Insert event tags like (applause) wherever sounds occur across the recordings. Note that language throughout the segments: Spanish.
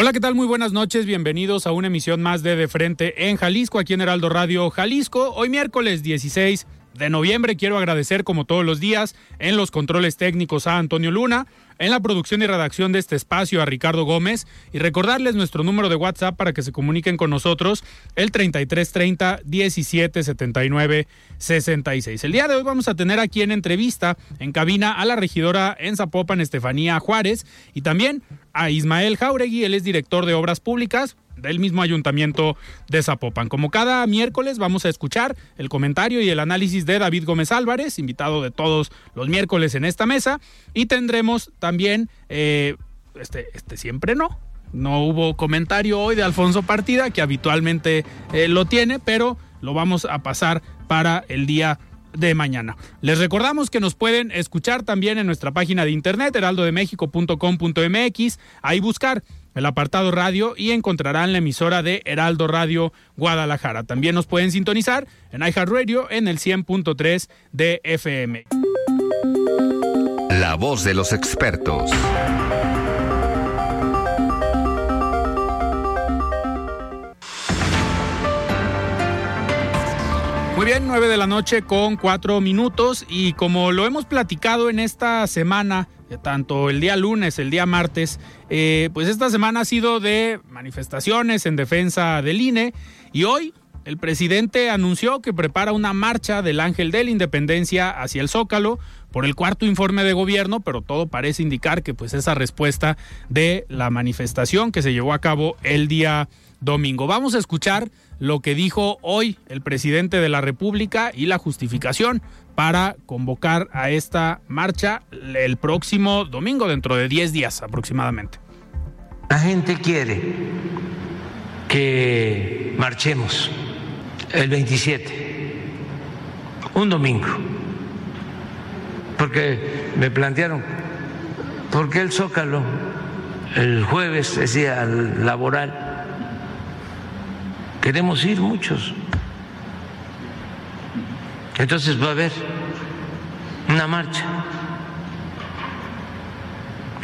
Hola, ¿qué tal? Muy buenas noches. Bienvenidos a una emisión más de De Frente en Jalisco, aquí en Heraldo Radio Jalisco. Hoy miércoles 16 de noviembre quiero agradecer como todos los días en los controles técnicos a Antonio Luna, en la producción y redacción de este espacio a Ricardo Gómez y recordarles nuestro número de WhatsApp para que se comuniquen con nosotros el 3330 1779 66. El día de hoy vamos a tener aquí en entrevista en cabina a la regidora en Zapopan Estefanía Juárez y también a Ismael Jauregui, él es director de Obras Públicas del mismo ayuntamiento de Zapopan. Como cada miércoles vamos a escuchar el comentario y el análisis de David Gómez Álvarez, invitado de todos los miércoles en esta mesa, y tendremos también, eh, este, este siempre no, no hubo comentario hoy de Alfonso Partida, que habitualmente eh, lo tiene, pero lo vamos a pasar para el día de mañana. Les recordamos que nos pueden escuchar también en nuestra página de internet heraldodemexico.com.mx, ahí buscar el apartado radio y encontrarán la emisora de Heraldo Radio Guadalajara. También nos pueden sintonizar en iHeartRadio en el 100.3 de FM. La voz de los expertos. Muy bien, 9 de la noche con 4 minutos y como lo hemos platicado en esta semana, tanto el día lunes, el día martes, eh, pues esta semana ha sido de manifestaciones en defensa del INE y hoy el presidente anunció que prepara una marcha del Ángel de la Independencia hacia el Zócalo por el cuarto informe de gobierno, pero todo parece indicar que pues esa respuesta de la manifestación que se llevó a cabo el día domingo. Vamos a escuchar lo que dijo hoy el presidente de la República y la justificación para convocar a esta marcha el próximo domingo, dentro de 10 días aproximadamente. La gente quiere que marchemos el 27, un domingo, porque me plantearon, ¿por qué el Zócalo el jueves decía laboral? Queremos ir muchos. Entonces va a haber una marcha.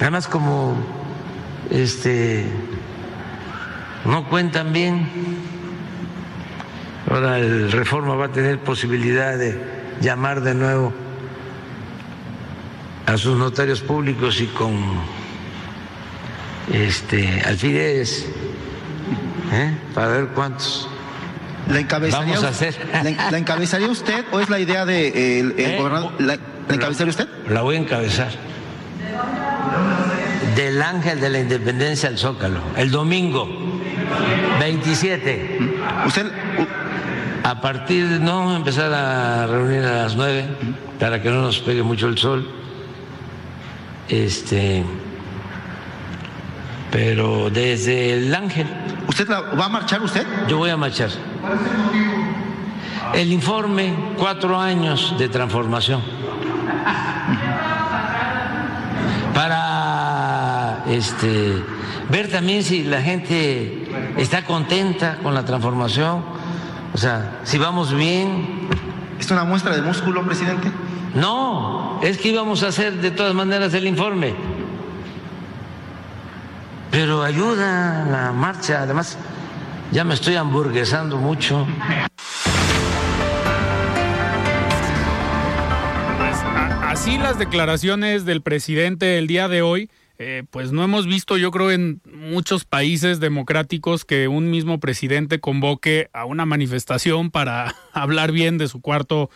Además, como este no cuentan bien, ahora el Reforma va a tener posibilidad de llamar de nuevo a sus notarios públicos y con este alfileres ¿eh? para ver cuántos ¿La encabezaría, vamos a hacer. ¿La, encabezaría usted o es la idea de el, ¿Eh? gobernador? ¿La, ¿la encabezaría usted? La voy a encabezar. Del Ángel de la Independencia al Zócalo, el domingo 27. Usted A partir, no, empezar a reunir a las 9 para que no nos pegue mucho el sol. Este, pero desde el Ángel, ¿Usted la- va a marchar usted? yo voy a marchar. El informe, cuatro años de transformación. Para este, ver también si la gente está contenta con la transformación, o sea, si vamos bien. ¿Es una muestra de músculo, presidente? No, es que íbamos a hacer de todas maneras el informe. Pero ayuda la marcha, además ya me estoy hamburguesando mucho. Así las declaraciones del presidente el día de hoy, eh, pues no hemos visto yo creo en muchos países democráticos que un mismo presidente convoque a una manifestación para (laughs) hablar bien de su cuarto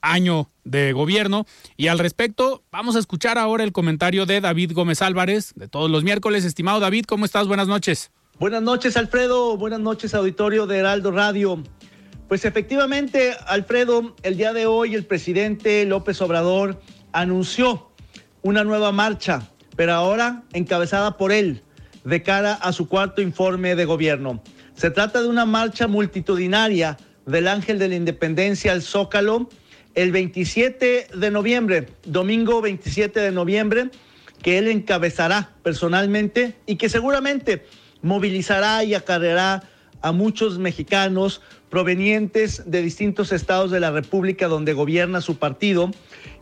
año de gobierno. Y al respecto, vamos a escuchar ahora el comentario de David Gómez Álvarez, de todos los miércoles. Estimado David, ¿cómo estás? Buenas noches. Buenas noches, Alfredo. Buenas noches, auditorio de Heraldo Radio. Pues efectivamente, Alfredo, el día de hoy el presidente López Obrador anunció una nueva marcha, pero ahora encabezada por él, de cara a su cuarto informe de gobierno. Se trata de una marcha multitudinaria del Ángel de la Independencia al Zócalo el 27 de noviembre, domingo 27 de noviembre, que él encabezará personalmente y que seguramente movilizará y acarreará a muchos mexicanos provenientes de distintos estados de la República donde gobierna su partido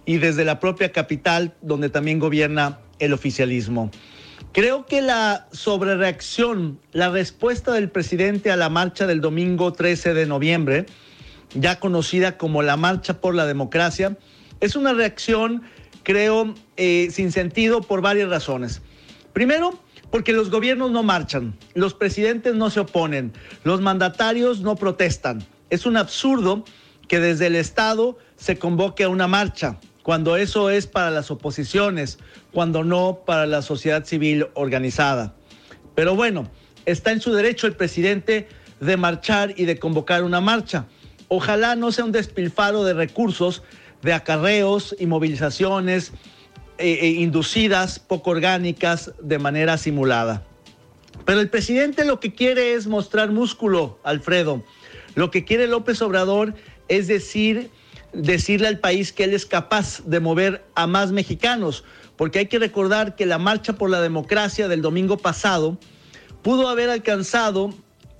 y desde la propia capital donde también gobierna el oficialismo. Creo que la sobrereacción, la respuesta del presidente a la marcha del domingo 13 de noviembre, ya conocida como la Marcha por la Democracia, es una reacción, creo, eh, sin sentido por varias razones. Primero, porque los gobiernos no marchan, los presidentes no se oponen, los mandatarios no protestan. Es un absurdo que desde el Estado se convoque a una marcha, cuando eso es para las oposiciones, cuando no para la sociedad civil organizada. Pero bueno, está en su derecho el presidente de marchar y de convocar una marcha. Ojalá no sea un despilfaro de recursos, de acarreos y movilizaciones eh, eh, inducidas, poco orgánicas, de manera simulada. Pero el presidente lo que quiere es mostrar músculo, Alfredo. Lo que quiere López Obrador es decir, decirle al país que él es capaz de mover a más mexicanos, porque hay que recordar que la marcha por la democracia del domingo pasado pudo haber alcanzado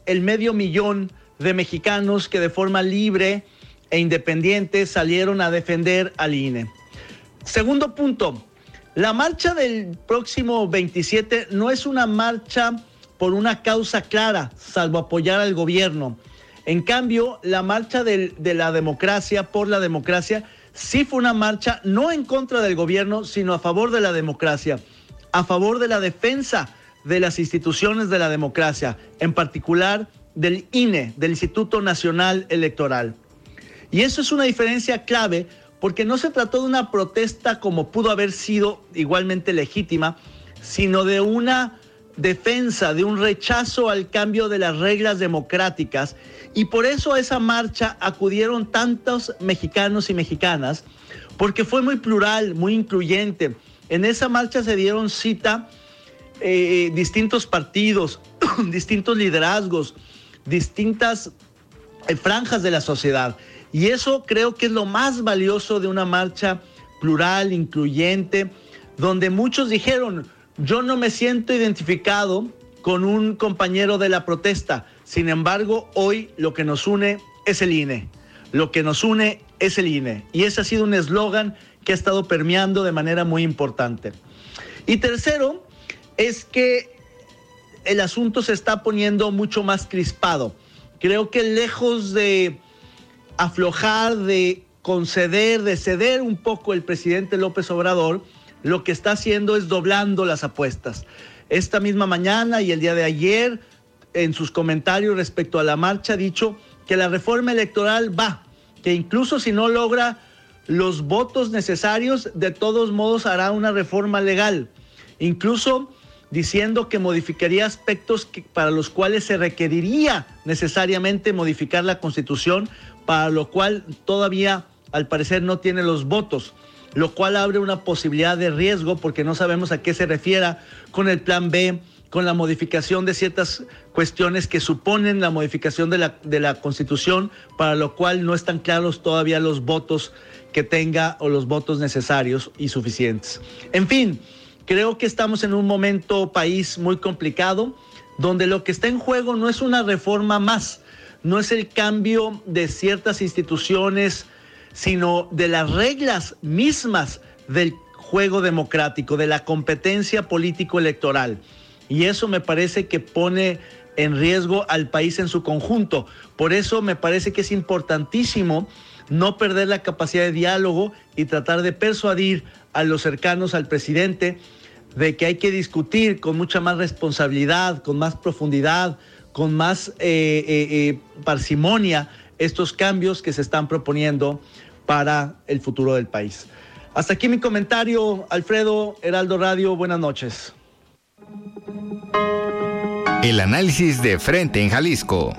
el medio millón de mexicanos que de forma libre e independiente salieron a defender al INE. Segundo punto, la marcha del próximo 27 no es una marcha por una causa clara, salvo apoyar al gobierno. En cambio, la marcha de la democracia por la democracia sí fue una marcha no en contra del gobierno, sino a favor de la democracia, a favor de la defensa de las instituciones de la democracia, en particular del INE, del Instituto Nacional Electoral. Y eso es una diferencia clave porque no se trató de una protesta como pudo haber sido igualmente legítima, sino de una defensa, de un rechazo al cambio de las reglas democráticas. Y por eso a esa marcha acudieron tantos mexicanos y mexicanas, porque fue muy plural, muy incluyente. En esa marcha se dieron cita eh, distintos partidos, (coughs) distintos liderazgos, distintas eh, franjas de la sociedad. Y eso creo que es lo más valioso de una marcha plural, incluyente, donde muchos dijeron, yo no me siento identificado con un compañero de la protesta. Sin embargo, hoy lo que nos une es el INE. Lo que nos une es el INE. Y ese ha sido un eslogan que ha estado permeando de manera muy importante. Y tercero, es que el asunto se está poniendo mucho más crispado. Creo que lejos de aflojar, de conceder, de ceder un poco el presidente López Obrador, lo que está haciendo es doblando las apuestas. Esta misma mañana y el día de ayer, en sus comentarios respecto a la marcha, ha dicho que la reforma electoral va, que incluso si no logra los votos necesarios, de todos modos hará una reforma legal. Incluso diciendo que modificaría aspectos para los cuales se requeriría necesariamente modificar la constitución, para lo cual todavía al parecer no tiene los votos, lo cual abre una posibilidad de riesgo porque no sabemos a qué se refiera con el plan B, con la modificación de ciertas cuestiones que suponen la modificación de la, de la constitución, para lo cual no están claros todavía los votos que tenga o los votos necesarios y suficientes. En fin, Creo que estamos en un momento país muy complicado, donde lo que está en juego no es una reforma más, no es el cambio de ciertas instituciones, sino de las reglas mismas del juego democrático, de la competencia político-electoral. Y eso me parece que pone en riesgo al país en su conjunto. Por eso me parece que es importantísimo no perder la capacidad de diálogo y tratar de persuadir a los cercanos al presidente de que hay que discutir con mucha más responsabilidad, con más profundidad, con más eh, eh, eh, parsimonia estos cambios que se están proponiendo para el futuro del país. Hasta aquí mi comentario, Alfredo, Heraldo Radio, buenas noches. El análisis de frente en Jalisco.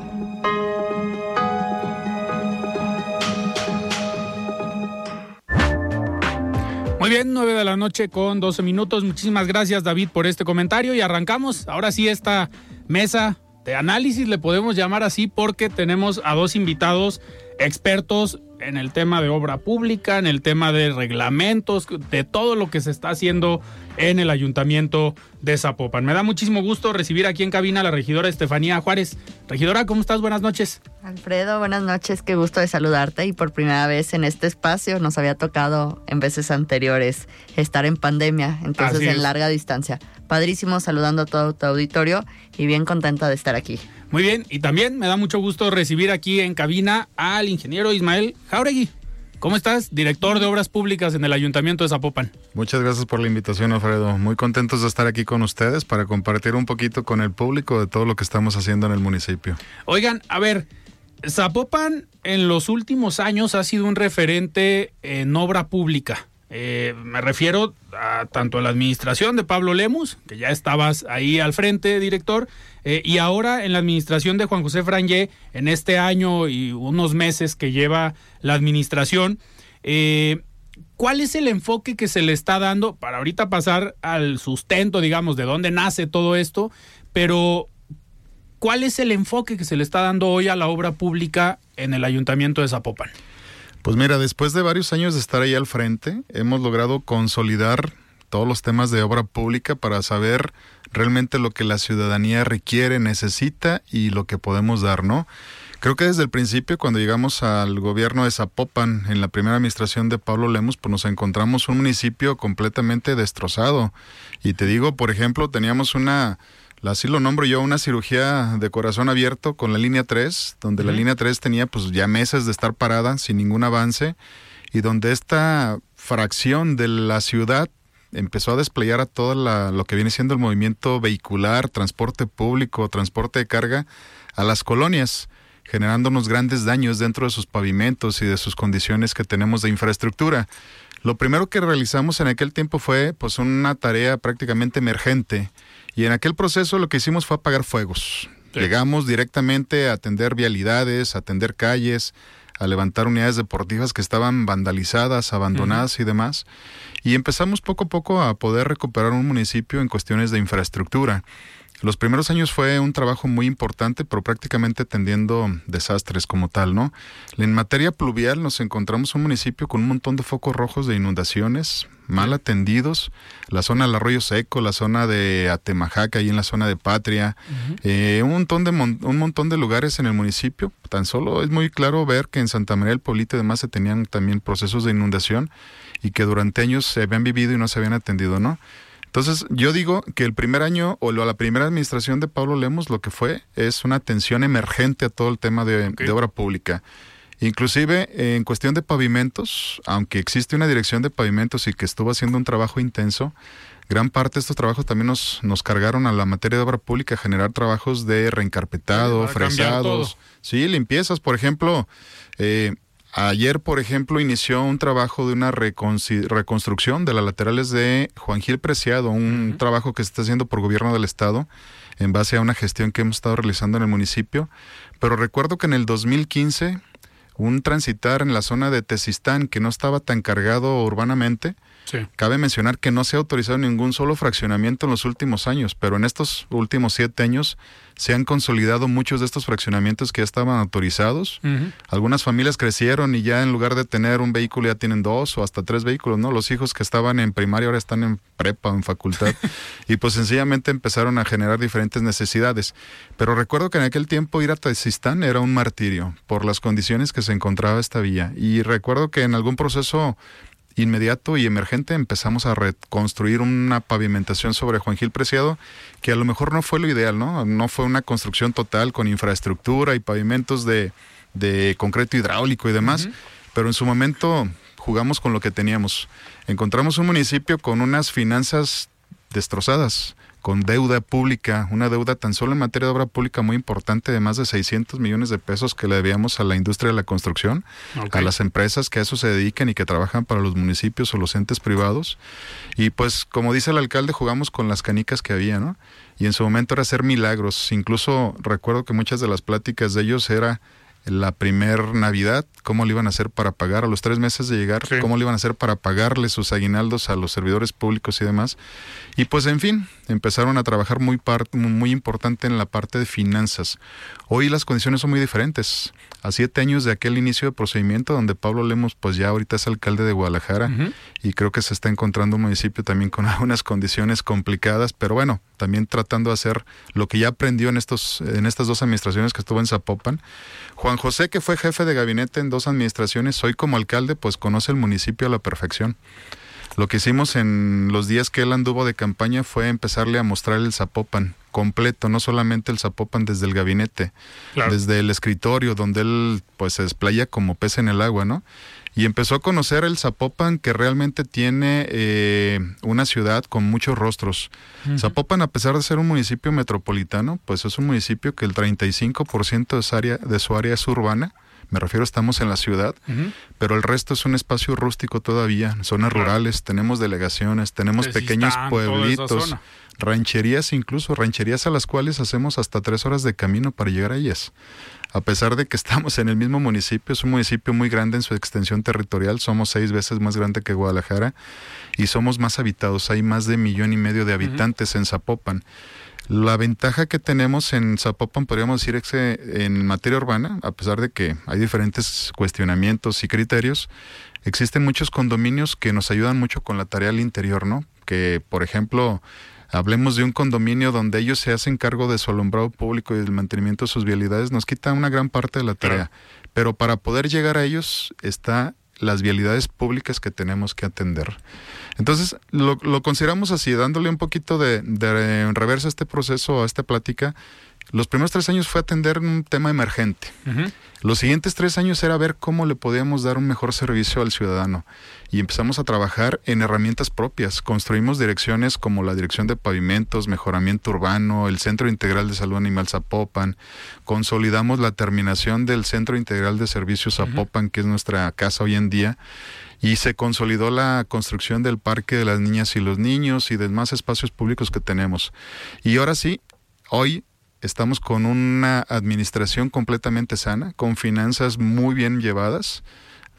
Bien, 9 de la noche con 12 minutos. Muchísimas gracias David por este comentario y arrancamos ahora sí esta mesa de análisis, le podemos llamar así porque tenemos a dos invitados expertos en el tema de obra pública, en el tema de reglamentos, de todo lo que se está haciendo en el ayuntamiento de Zapopan. Me da muchísimo gusto recibir aquí en cabina a la regidora Estefanía Juárez. Regidora, ¿cómo estás? Buenas noches. Alfredo, buenas noches, qué gusto de saludarte y por primera vez en este espacio nos había tocado en veces anteriores estar en pandemia, entonces en larga distancia. Padrísimo saludando a todo tu auditorio y bien contenta de estar aquí. Muy bien, y también me da mucho gusto recibir aquí en cabina al ingeniero Ismael Jauregui. ¿Cómo estás? Director de Obras Públicas en el Ayuntamiento de Zapopan. Muchas gracias por la invitación, Alfredo. Muy contentos de estar aquí con ustedes para compartir un poquito con el público de todo lo que estamos haciendo en el municipio. Oigan, a ver, Zapopan en los últimos años ha sido un referente en obra pública. Eh, me refiero a tanto a la administración de Pablo Lemus, que ya estabas ahí al frente, director, eh, y ahora en la administración de Juan José Frangé, en este año y unos meses que lleva la administración. Eh, ¿Cuál es el enfoque que se le está dando para ahorita pasar al sustento, digamos, de dónde nace todo esto? Pero, ¿cuál es el enfoque que se le está dando hoy a la obra pública en el ayuntamiento de Zapopan? Pues mira, después de varios años de estar ahí al frente, hemos logrado consolidar todos los temas de obra pública para saber realmente lo que la ciudadanía requiere, necesita y lo que podemos dar, ¿no? Creo que desde el principio, cuando llegamos al gobierno de Zapopan, en la primera administración de Pablo Lemos, pues nos encontramos un municipio completamente destrozado. Y te digo, por ejemplo, teníamos una así lo nombro yo, una cirugía de corazón abierto con la línea 3, donde la línea 3 tenía pues ya meses de estar parada sin ningún avance y donde esta fracción de la ciudad empezó a desplegar a todo lo que viene siendo el movimiento vehicular, transporte público, transporte de carga a las colonias, generando unos grandes daños dentro de sus pavimentos y de sus condiciones que tenemos de infraestructura. Lo primero que realizamos en aquel tiempo fue pues una tarea prácticamente emergente y en aquel proceso lo que hicimos fue apagar fuegos. Llegamos directamente a atender vialidades, a atender calles, a levantar unidades deportivas que estaban vandalizadas, abandonadas y demás. Y empezamos poco a poco a poder recuperar un municipio en cuestiones de infraestructura. Los primeros años fue un trabajo muy importante, pero prácticamente atendiendo desastres como tal, ¿no? En materia pluvial nos encontramos un municipio con un montón de focos rojos de inundaciones, mal atendidos, la zona del Arroyo Seco, la zona de Atemajaca, ahí en la zona de Patria, eh, un, montón de un montón de lugares en el municipio. Tan solo es muy claro ver que en Santa María del Pueblito y demás se tenían también procesos de inundación y que durante años se habían vivido y no se habían atendido, ¿no? Entonces, yo digo que el primer año o la primera administración de Pablo Lemos lo que fue es una atención emergente a todo el tema de, obra pública. Inclusive en cuestión de pavimentos, aunque existe una dirección de pavimentos y que estuvo haciendo un trabajo intenso, gran parte de estos trabajos también nos, nos cargaron a la materia de obra pública a generar trabajos de reencarpetado, fresados, sí, limpiezas, por ejemplo, eh, Ayer, por ejemplo, inició un trabajo de una reconstrucción de las laterales de Juan Gil Preciado, un trabajo que se está haciendo por gobierno del estado en base a una gestión que hemos estado realizando en el municipio. Pero recuerdo que en el 2015, un transitar en la zona de Tezistán que no estaba tan cargado urbanamente, Cabe mencionar que no se ha autorizado ningún solo fraccionamiento en los últimos años, pero en estos últimos siete años se han consolidado muchos de estos fraccionamientos que ya estaban autorizados. Algunas familias crecieron y ya en lugar de tener un vehículo ya tienen dos o hasta tres vehículos, ¿no? Los hijos que estaban en primaria ahora están en prepa o en facultad (laughs) y pues sencillamente empezaron a generar diferentes necesidades. Pero recuerdo que en aquel tiempo ir a Tazistán era un martirio por las condiciones que se encontraba esta vía y recuerdo que en algún proceso inmediato y emergente empezamos a reconstruir una pavimentación sobre Juan Gil Preciado, que a lo mejor no fue lo ideal, ¿no? No fue una construcción total con infraestructura y pavimentos de, concreto hidráulico y demás. pero en su momento jugamos con lo que teníamos. Encontramos un municipio con unas finanzas destrozadas, con deuda pública, una deuda tan solo en materia de obra pública muy importante de más de 600 millones de pesos que le debíamos a la industria de la construcción, a las empresas que a eso se dedican y que trabajan para los municipios o los entes privados. Y pues, como dice el alcalde, jugamos con las canicas que había, ¿no? Y en su momento era hacer milagros. Incluso recuerdo que muchas de las pláticas de ellos era la primer Navidad, cómo le iban a hacer para pagar a los tres meses de llegar, cómo le iban a hacer para pagarle sus aguinaldos a los servidores públicos y demás. Y pues en fin, empezaron a trabajar muy, muy importante en la parte de finanzas. Hoy las condiciones son muy diferentes. A siete años de aquel inicio de procedimiento donde Pablo Lemos pues ya ahorita es alcalde de Guadalajara y creo que se está encontrando un municipio también con (laughs) algunas condiciones complicadas, pero bueno, también tratando de hacer lo que ya aprendió en, estos, en estas dos administraciones que estuvo en Zapopan. Juan José, que fue jefe de gabinete en dos administraciones, hoy como alcalde, pues conoce el municipio a la perfección. Lo que hicimos en los días que él anduvo de campaña fue empezarle a mostrar el Zapopan completo, no solamente el Zapopan desde el gabinete, desde el escritorio, donde él pues se desplaya como pez en el agua, ¿no? y empezó a conocer el Zapopan que realmente tiene eh, una ciudad con muchos rostros. Zapopan, a pesar de ser un municipio metropolitano, pues es un municipio que el 35% de su, área, de su área es urbana. Me refiero, estamos en la ciudad, pero el resto es un espacio rústico todavía, zonas rurales, tenemos delegaciones, tenemos pequeños pueblitos, rancherías incluso, rancherías a las cuales hacemos hasta tres horas de camino para llegar a ellas. A pesar de que (laughs) estamos en el mismo municipio, es un municipio muy grande en su extensión territorial, somos seis veces más grande que Guadalajara y somos más habitados, hay más de millón y medio de habitantes en Zapopan. La ventaja que tenemos en Zapopan, podríamos decir, es que en materia urbana, a pesar de que hay diferentes cuestionamientos y criterios, existen muchos condominios que nos ayudan mucho con la tarea al interior, ¿no? Que, por ejemplo, hablemos de un condominio donde ellos se hacen cargo de su alumbrado público y del mantenimiento de sus vialidades, nos quita una gran parte de la tarea. Pero para poder llegar a ellos está las vialidades públicas que tenemos que atender. Entonces, lo, consideramos así, dándole un poquito de, de reversa a este proceso, a esta plática, los primeros tres años fue atender un tema emergente. Los siguientes tres años era ver cómo le podíamos dar un mejor servicio al ciudadano. Y empezamos a trabajar en herramientas propias. Construimos direcciones como la Dirección de Pavimentos, Mejoramiento Urbano, el Centro Integral de Salud Animal Zapopan. Consolidamos la terminación del Centro Integral de Servicios Zapopan, que es nuestra casa hoy en día y se consolidó la construcción del Parque de las Niñas y los Niños y demás espacios públicos que tenemos. Y ahora sí, hoy estamos con una administración completamente sana, con finanzas muy bien llevadas.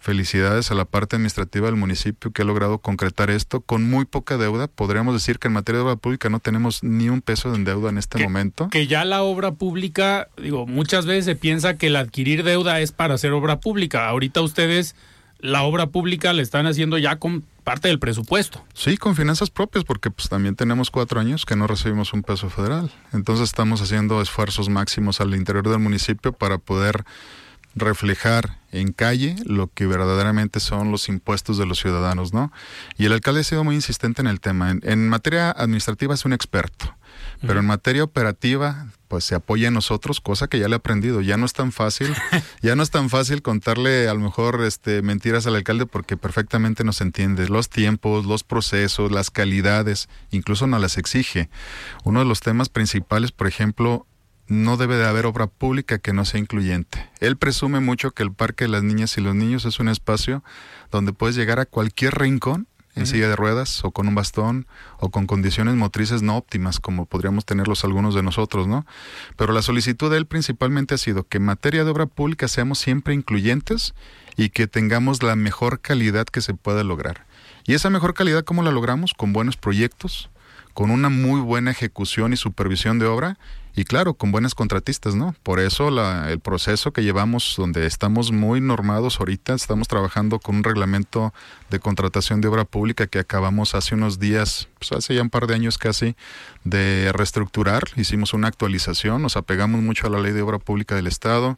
Felicidades a la parte administrativa del municipio que ha logrado concretar esto con muy poca deuda. Podríamos decir que en materia de obra pública no tenemos ni un peso de deuda en este momento. Que ya la obra pública, digo, muchas veces se piensa que el adquirir deuda es para hacer obra pública. Ahorita ustedes la obra pública la están haciendo ya con parte del presupuesto. Sí, con finanzas propias, porque pues también tenemos cuatro años que no recibimos un peso federal. Entonces estamos haciendo esfuerzos máximos al interior del municipio para poder reflejar en calle lo que verdaderamente son los impuestos de los ciudadanos, ¿no? Y el alcalde ha sido muy insistente en el tema. en materia administrativa es un experto. Pero en materia operativa, pues se apoya en nosotros, cosa que ya le he aprendido. Ya no es tan fácil, (laughs) ya no es tan fácil contarle a lo mejor este, mentiras al alcalde porque perfectamente nos entiende. Los tiempos, los procesos, las calidades, incluso nos las exige. Uno de los temas principales, por ejemplo, no debe de haber obra pública que no sea incluyente. Él presume mucho que el Parque de las Niñas y los Niños es un espacio donde puedes llegar a cualquier rincón en silla de ruedas o con un bastón o con condiciones motrices no óptimas como podríamos tenerlos algunos de nosotros, ¿no? Pero la solicitud de él principalmente ha sido que en materia de obra pública seamos siempre incluyentes y que tengamos la mejor calidad que se pueda lograr. Y esa mejor calidad, ¿cómo la logramos? Con buenos proyectos, con una muy buena ejecución y supervisión de obra y claro, con buenas contratistas, ¿no? Por eso la, el proceso que llevamos, donde estamos muy normados ahorita, estamos trabajando con un reglamento de contratación de obra pública que acabamos hace unos días, pues hace ya un par de años casi, de reestructurar. Hicimos una actualización, nos apegamos mucho a la ley de obra pública del Estado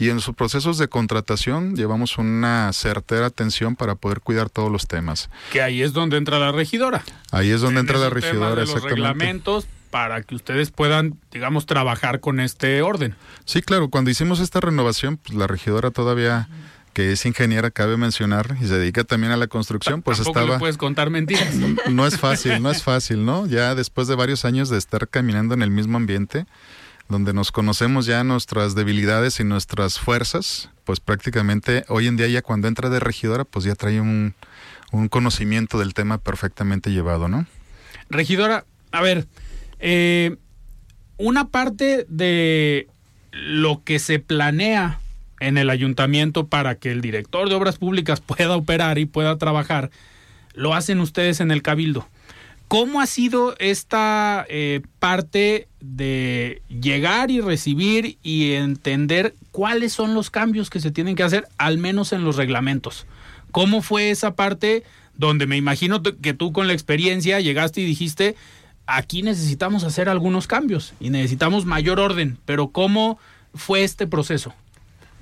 y en sus procesos de contratación llevamos una certera atención para poder cuidar todos los temas. Que ahí es donde entra la regidora. Ahí es donde entra la regidora, exactamente. Los reglamentos para que ustedes puedan, digamos, trabajar con este orden. Sí, claro, cuando hicimos esta renovación, pues la regidora todavía que es ingeniera, cabe mencionar, y se dedica también a la construcción, pues Tampoco estaba... le puedes contar mentiras. (laughs) No es fácil, no es fácil, ¿no? Ya después de varios años de estar caminando en el mismo ambiente, donde nos conocemos ya nuestras debilidades y nuestras fuerzas, pues prácticamente hoy en día ya cuando entra de regidora, pues ya trae un, un conocimiento del tema perfectamente llevado, ¿no? Regidora, a ver, eh, una parte de lo que se planea en el ayuntamiento para que el director de obras públicas (laughs) pueda operar y pueda trabajar, lo hacen ustedes en el cabildo. ¿Cómo ha sido esta eh, parte de llegar y recibir y entender cuáles son los cambios que se tienen que hacer, al menos en los reglamentos? ¿Cómo fue esa parte donde me imagino que tú con la experiencia llegaste y dijiste, aquí necesitamos hacer algunos cambios y necesitamos mayor orden, pero ¿cómo fue este proceso?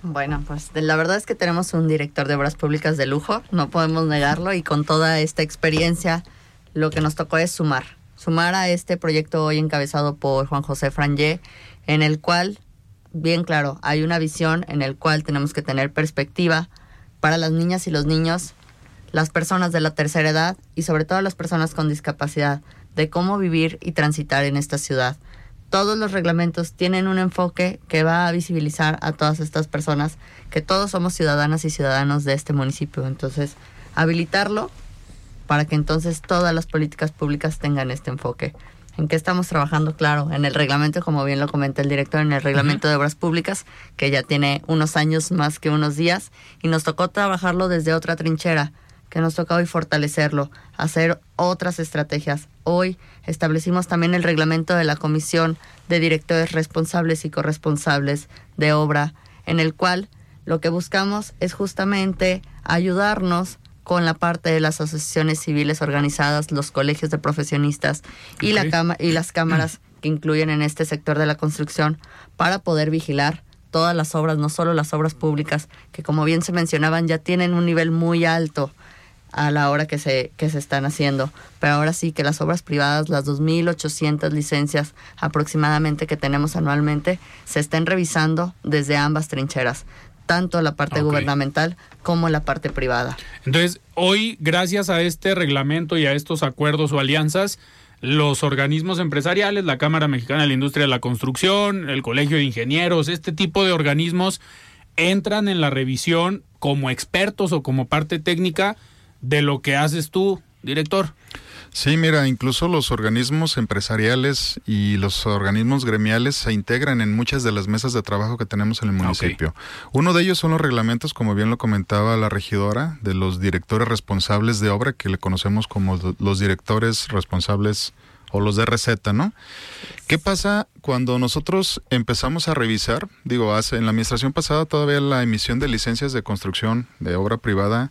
Bueno, pues la verdad es que tenemos un director de obras públicas de lujo, no podemos negarlo, y con toda esta experiencia lo que nos tocó es sumar, sumar a este proyecto hoy encabezado por Juan José Frangé, en el cual, bien claro, hay una visión en el cual tenemos que tener perspectiva para las niñas y los niños, las personas de la tercera edad y sobre todo las personas con discapacidad, de cómo vivir y transitar en esta ciudad todos los reglamentos tienen un enfoque que va a visibilizar a todas estas personas, que todos somos ciudadanas y ciudadanos de este municipio. Entonces, habilitarlo para que entonces todas las políticas públicas tengan este enfoque. ¿En qué estamos trabajando? Claro, en el reglamento, como bien lo comenta el director, en el reglamento de obras públicas, que ya tiene unos años más que unos días, y nos tocó trabajarlo desde otra trinchera, que nos toca hoy fortalecerlo, hacer otras estrategias. Hoy establecimos también el reglamento de la Comisión de Directores Responsables y Corresponsables de Obra, en el cual lo que buscamos es justamente ayudarnos con la parte de las asociaciones civiles organizadas, los colegios de profesionistas y, la cama y las (clears throat) cámaras que incluyen en este sector de la construcción para poder vigilar todas las obras, no solo las obras públicas, que como bien se mencionaban ya tienen un nivel muy alto a la hora que se, que se están haciendo. Pero ahora sí que las obras privadas, las 2.800 licencias aproximadamente que tenemos anualmente, se estén revisando desde ambas trincheras, tanto la parte gubernamental como la parte privada. Entonces, hoy, gracias a este reglamento y a estos acuerdos o alianzas, los organismos empresariales, la Cámara Mexicana de la Industria de la Construcción, el Colegio de Ingenieros, este tipo de organismos entran en la revisión como expertos o como parte técnica de lo que haces tú, director. Sí, mira, incluso los organismos empresariales y los organismos gremiales se integran en muchas de las mesas de trabajo que tenemos en el municipio. Uno de ellos son los reglamentos, como bien lo comentaba la regidora, de los directores responsables de obra, que le conocemos como los directores responsables o los de receta, ¿no? ¿Qué pasa cuando nosotros empezamos a revisar? Digo, hace, en la administración pasada todavía la emisión de licencias de construcción de obra privada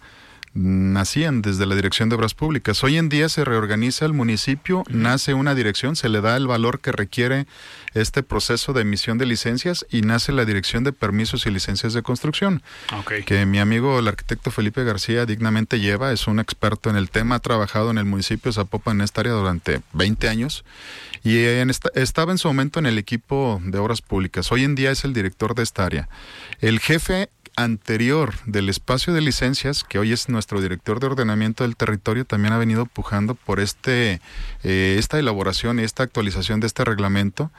nacían desde la Dirección de Obras Públicas. Hoy en día se reorganiza el municipio, nace una dirección, se le da el valor que requiere este proceso de emisión de licencias y nace la Dirección de Permisos y Licencias de Construcción, que mi amigo el arquitecto Felipe García dignamente lleva, es un experto en el tema, ha trabajado en el municipio de Zapopan en esta área durante 20 años y en esta- estaba en su momento en el equipo de Obras Públicas. Hoy en día es el director de esta área. El jefe anterior del espacio de licencias, que hoy es nuestro director de ordenamiento del territorio, también ha venido pujando por este, eh, esta elaboración y esta actualización de este reglamento.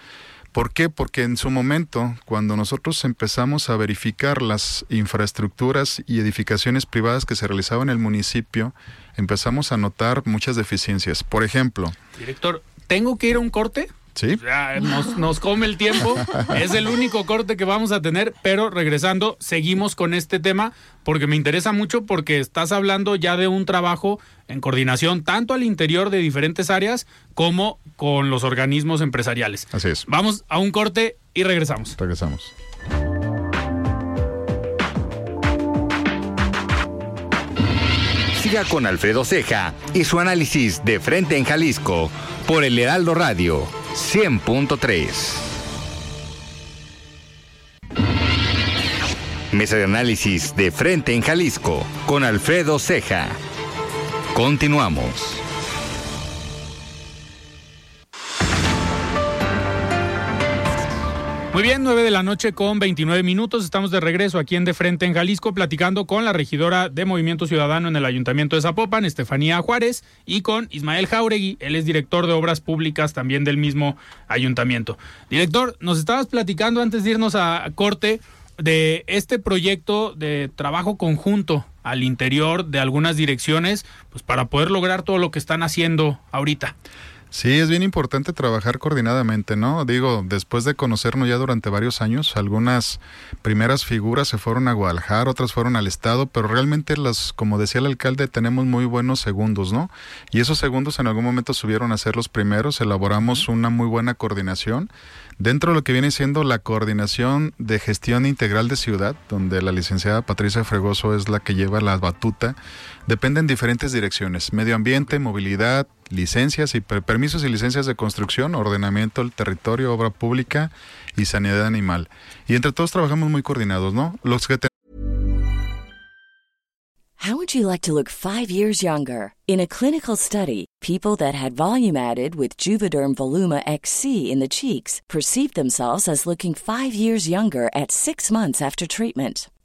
¿Por qué? Porque en su momento, cuando nosotros empezamos a verificar las infraestructuras y edificaciones privadas que se realizaban en el municipio, empezamos a notar muchas deficiencias. Por ejemplo, Director, ¿tengo que ir a un corte? ¿Sí? Ya nos, nos come el tiempo. Es el único corte que vamos a tener, pero regresando, seguimos con este tema porque me interesa mucho porque estás hablando ya de un trabajo en coordinación tanto al interior de diferentes áreas como con los organismos empresariales. Así es. Vamos a un corte y regresamos. Regresamos. Siga con Alfredo Ceja y su análisis de frente en Jalisco por el Heraldo Radio 100.3. Mesa de análisis de frente en Jalisco con Alfredo Ceja. Continuamos. Muy bien, 9 de la noche con 29 minutos. Estamos de regreso aquí en De Frente en Jalisco, platicando con la regidora de Movimiento Ciudadano en el Ayuntamiento de Zapopan, Estefanía Juárez, y con Ismael Jauregui. Él es director de Obras Públicas también del mismo ayuntamiento. Director, nos estabas platicando antes de irnos a corte de este proyecto de trabajo conjunto al interior de algunas direcciones, pues para poder lograr todo lo que están haciendo ahorita. Sí, es bien importante trabajar coordinadamente, ¿no? Digo, después de conocernos ya durante varios años, algunas primeras figuras se fueron a Guadalajara, otras fueron al Estado, pero realmente las, como decía el alcalde, tenemos muy buenos segundos, ¿no? Y esos segundos en algún momento subieron a ser los primeros, elaboramos una muy buena coordinación Dentro de lo que viene siendo la coordinación de gestión integral de ciudad, donde la licenciada Patricia Fregoso es la que lleva la batuta, dependen diferentes direcciones, medio ambiente, movilidad, licencias y permisos y licencias de construcción, ordenamiento del territorio, obra pública y sanidad animal. Y entre todos trabajamos muy coordinados, ¿no? Los que How would you like to look 5 years younger? In a clinical study, people that had volume added with Juvederm Voluma XC in the cheeks perceived themselves as looking 5 years younger at 6 months after treatment.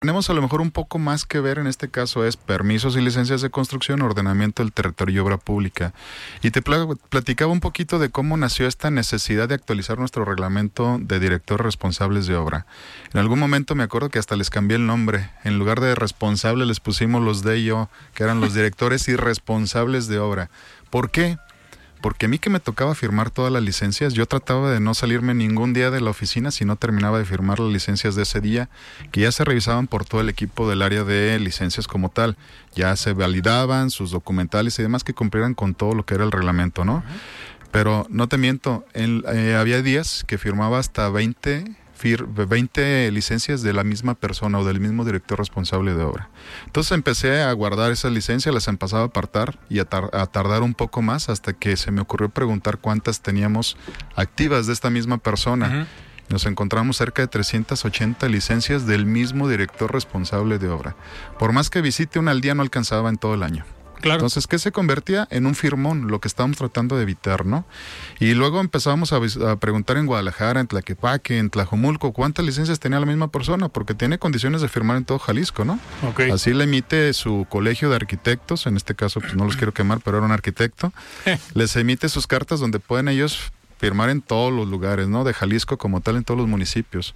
Tenemos a lo mejor un poco más que ver en este caso es permisos y licencias de construcción, ordenamiento del territorio y obra pública. Y te platicaba un poquito de cómo nació esta necesidad de actualizar nuestro reglamento de directores responsables de obra. En algún momento me acuerdo que hasta les cambié el nombre. En lugar de responsable les pusimos los de yo, que eran los (laughs) directores y responsables de obra. ¿Por qué? Porque a mí que me tocaba firmar todas las licencias, yo trataba de no salirme ningún día de la oficina si no terminaba de firmar las licencias de ese día, que ya se revisaban por todo el equipo del área de licencias como tal, ya se validaban sus documentales y demás que cumplieran con todo lo que era el reglamento, ¿no? Pero no te miento, eh, había días que firmaba hasta 20 20 licencias de la misma persona o del mismo director responsable de obra. Entonces empecé a guardar esas licencias, las empezaba a apartar y a, tardar un poco más hasta que se me ocurrió preguntar cuántas teníamos activas de esta misma persona. Nos encontramos cerca de 380 licencias del mismo director responsable de obra. Por más que visite una al día no alcanzaba en todo el año. Entonces, ¿qué se convertía? En un firmón, lo que estábamos tratando de evitar, ¿no? Y luego empezábamos a, preguntar en Guadalajara, en Tlaquepaque, en Tlajomulco, ¿cuántas licencias tenía la misma persona? Porque tiene condiciones de firmar en todo Jalisco, ¿no? Así le emite su colegio de arquitectos, en este caso, pues no los quiero quemar, pero era un arquitecto, les emite sus cartas donde pueden ellos firmar en todos los lugares, ¿no? De Jalisco como tal, en todos los municipios.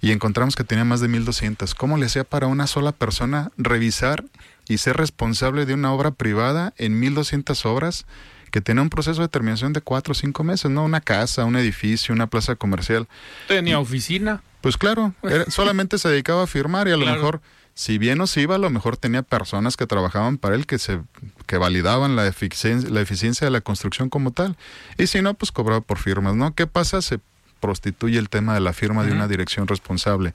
Y encontramos que tenía más de 1200. ¿Cómo le hacía para una sola persona revisar y ser responsable de una obra privada en 1200 obras que tiene un proceso de terminación de cuatro o cinco meses, ¿no? Una casa, un edificio, una plaza comercial. ¿Tenía oficina? Pues claro, (laughs) solamente se dedicaba a firmar y a lo mejor, si bien nos iba, a lo mejor tenía personas que trabajaban para él que se que validaban la eficiencia, la eficiencia de la construcción como tal. Y si no, pues cobraba por firmas, ¿no? ¿Qué pasa? Se prostituye el tema de la firma de una dirección responsable.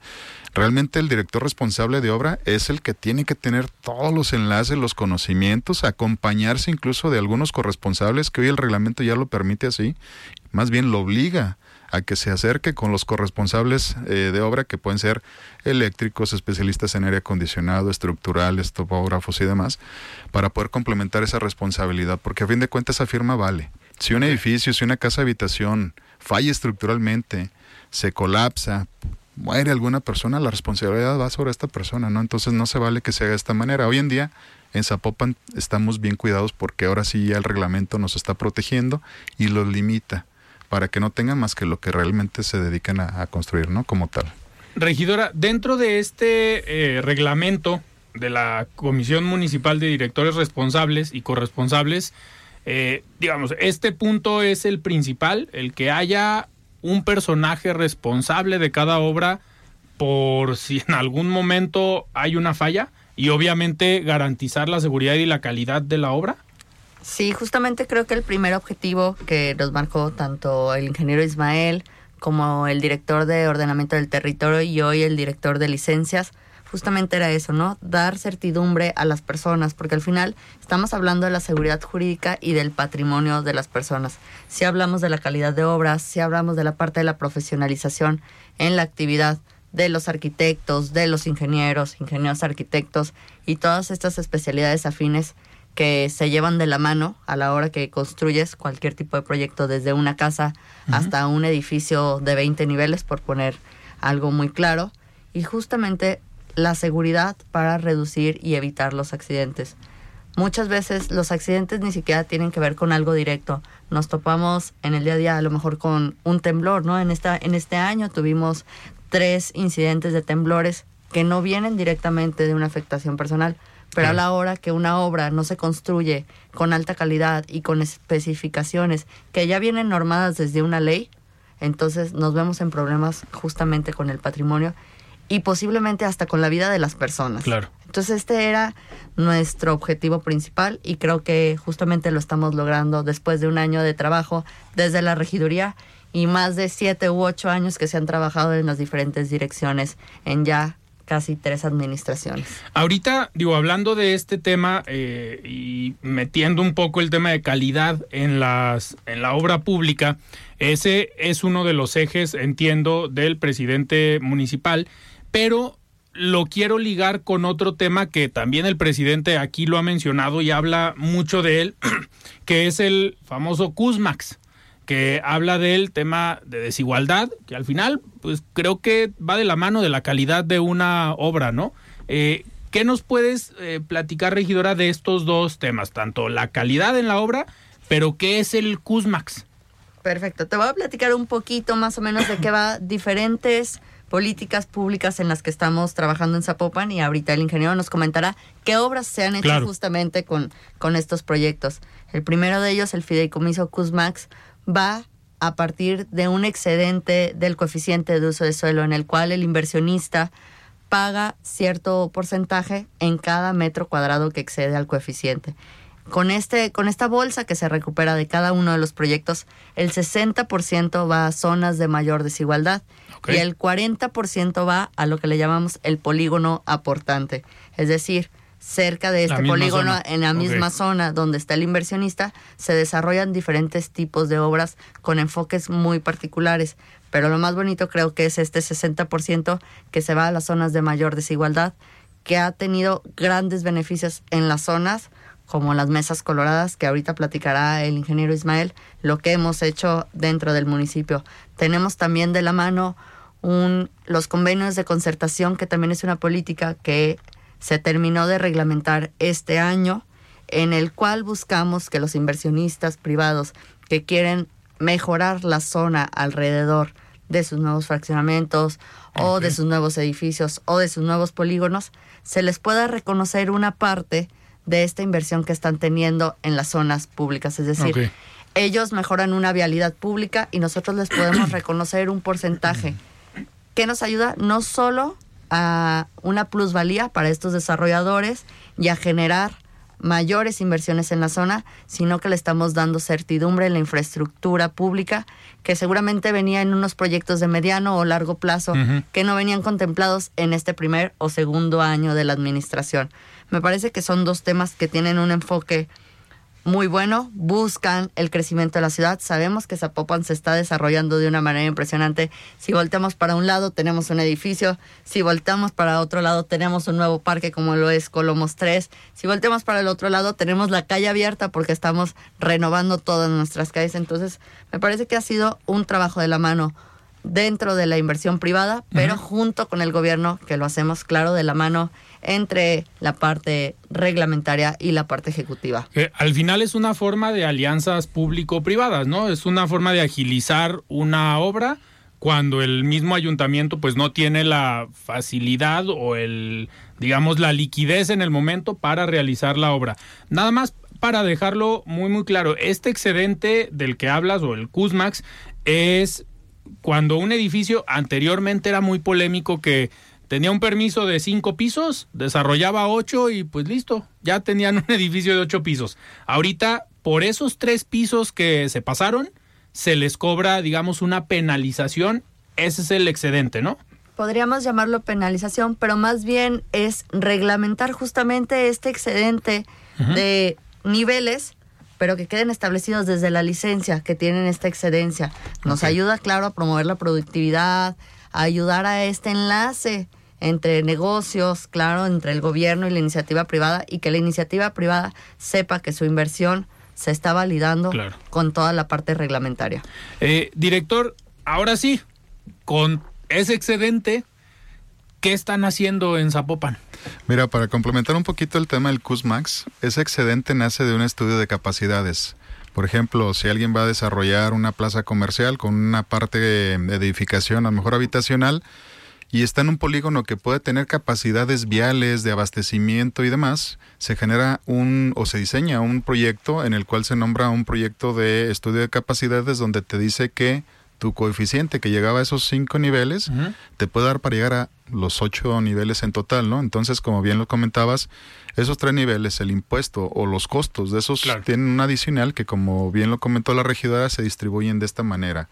Realmente el director responsable de obra es el que tiene que tener todos los enlaces, los conocimientos, acompañarse incluso de algunos corresponsables, que hoy el reglamento ya lo permite así, más bien lo obliga a que se acerque con los corresponsables eh, de obra que pueden ser eléctricos, especialistas en aire acondicionado, estructurales, topógrafos y demás, para poder complementar esa responsabilidad, porque a fin de cuentas esa firma vale. Si un edificio, si una casa habitación falla estructuralmente, se colapsa, muere alguna persona, la responsabilidad va sobre esta persona, ¿no? Entonces no se vale que se haga de esta manera. Hoy en día en Zapopan estamos bien cuidados porque ahora sí ya el reglamento nos está protegiendo y los limita para que no tengan más que lo que realmente se dedican a, construir, ¿no? Como tal. Regidora, dentro de este eh, reglamento de la Comisión Municipal de Directores Responsables y Corresponsables, eh, digamos, este punto es el principal, el que haya un personaje responsable de cada obra por si en algún momento hay una falla y obviamente garantizar la seguridad y la calidad de la obra. Sí, justamente creo que el primer objetivo que nos marcó tanto el ingeniero Ismael como el director de ordenamiento del territorio y hoy el director de licencias, justamente era eso, ¿no? Dar certidumbre a las personas, porque al final estamos hablando de la seguridad jurídica y del patrimonio de las personas. Si hablamos de la calidad de obras, si hablamos de la parte de la profesionalización en la actividad de los arquitectos, de los ingenieros, ingenieros arquitectos y todas estas especialidades afines que se llevan de la mano a la hora que construyes cualquier tipo de proyecto, desde una casa hasta un edificio de 20 niveles, por poner algo muy claro, y justamente la seguridad para reducir y evitar los accidentes. Muchas veces los accidentes ni siquiera tienen que ver con algo directo. Nos topamos en el día a día a lo mejor con un temblor, ¿no? En esta en este año tuvimos tres incidentes de temblores que no vienen directamente de una afectación personal, pero a la hora que una obra no se construye con alta calidad y con especificaciones que ya vienen normadas desde una ley, entonces nos vemos en problemas justamente con el patrimonio y posiblemente hasta con la vida de las personas. Claro. Entonces este era nuestro objetivo principal y creo que justamente lo estamos logrando después de un año de trabajo desde la regiduría y más de siete u ocho años que se han trabajado en las diferentes direcciones en ya casi tres administraciones. Ahorita, digo, hablando de este tema eh, y metiendo un poco el tema de calidad en, las, en la obra pública, ese es uno de los ejes, entiendo, del presidente municipal, pero lo quiero ligar con otro tema que también el presidente aquí lo ha mencionado y habla mucho de él, (clears throat) que es el famoso CUSMAX que habla del tema de desigualdad, que al final, pues creo que va de la mano de la calidad de una obra, ¿no? Eh, ¿Qué nos puedes eh, platicar, regidora, de estos dos temas? Tanto la calidad en la obra, pero ¿qué es el CUSMAX? Perfecto, te voy a platicar un poquito más o menos de qué va diferentes políticas públicas en las que estamos trabajando en Zapopan y ahorita el ingeniero nos comentará qué obras se han hecho justamente con, con estos proyectos. El primero de ellos, el fideicomiso CUSMAX, va a partir de un excedente del coeficiente de uso de suelo en el cual el inversionista paga cierto porcentaje en cada metro cuadrado que excede al coeficiente. Con, este, con esta bolsa que se recupera de cada uno de los proyectos, el 60% va a zonas de mayor desigualdad y el 40% va a lo que le llamamos el polígono aportante. Es decir, cerca de este polígono, en la misma zona donde está el inversionista, se desarrollan diferentes tipos de obras con enfoques muy particulares. Pero lo más bonito creo que es este 60% que se va a las zonas de mayor desigualdad, que ha tenido grandes beneficios en las zonas como las mesas coloradas, que ahorita platicará el ingeniero Ismael, lo que hemos hecho dentro del municipio. Tenemos también de la mano un, los convenios de concertación, que también es una política que se terminó de reglamentar este año, en el cual buscamos que los inversionistas privados que quieren mejorar la zona alrededor de sus nuevos fraccionamientos o de sus nuevos edificios o de sus nuevos polígonos, se les pueda reconocer una parte de esta inversión que están teniendo en las zonas públicas. Es decir, ellos mejoran una vialidad pública y nosotros les podemos (clears throat) reconocer un porcentaje que nos ayuda no solo a una plusvalía para estos desarrolladores y a generar mayores inversiones en la zona, sino que le estamos dando certidumbre en la infraestructura pública que seguramente venía en unos proyectos de mediano o largo plazo que no venían contemplados en este primer o segundo año de la administración. Me parece que son dos temas que tienen un enfoque muy bueno, buscan el crecimiento de la ciudad. Sabemos que Zapopan se está desarrollando de una manera impresionante. Si volteamos para un lado, tenemos un edificio. Si volteamos para otro lado, tenemos un nuevo parque como lo es Colomos 3. Si volteamos para el otro lado, tenemos la calle abierta porque estamos renovando todas nuestras calles. Entonces, me parece que ha sido un trabajo de la mano dentro de la inversión privada, pero junto con el gobierno, que lo hacemos claro de la mano entre la parte reglamentaria y la parte ejecutiva. al final es una forma de alianzas público-privadas, ¿no? Es una forma de agilizar una obra cuando el mismo ayuntamiento pues no tiene la facilidad o el digamos la liquidez en el momento para realizar la obra. Nada más para dejarlo muy muy claro, este excedente del que hablas o el CUSMAX es cuando un edificio anteriormente era muy polémico que tenía un permiso de cinco pisos, desarrollaba ocho y pues listo, ya tenían (laughs) un edificio de ocho pisos. Ahorita, por esos tres pisos que se pasaron, se les cobra, digamos, una penalización. Ese es el excedente, ¿no? Podríamos llamarlo penalización, pero más bien es reglamentar justamente este excedente de niveles pero que queden establecidos desde la licencia que tienen esta excedencia. Nos ayuda, claro, a promover la productividad, a ayudar a este enlace entre negocios, claro, entre el gobierno y la iniciativa privada y que la iniciativa privada sepa que su inversión se está validando con toda la parte reglamentaria. Eh, director, ahora sí, con ese excedente, ¿qué están haciendo en Zapopan? Mira, para complementar un poquito el tema del CUSMAX, ese excedente nace de un estudio de capacidades. Por ejemplo, si alguien va a desarrollar una plaza comercial con una parte de edificación, a lo mejor habitacional, y está en un polígono que puede tener capacidades viales de abastecimiento y demás, se genera un o se diseña un proyecto en el cual se nombra un proyecto de estudio de capacidades donde te dice que tu coeficiente que llegaba a esos cinco niveles te puede dar para llegar a los ocho niveles en total, ¿no? Entonces, como bien lo comentabas, esos tres niveles, el impuesto o los costos de esos tienen un adicional que, como bien lo comentó la regidora, se distribuyen de esta manera.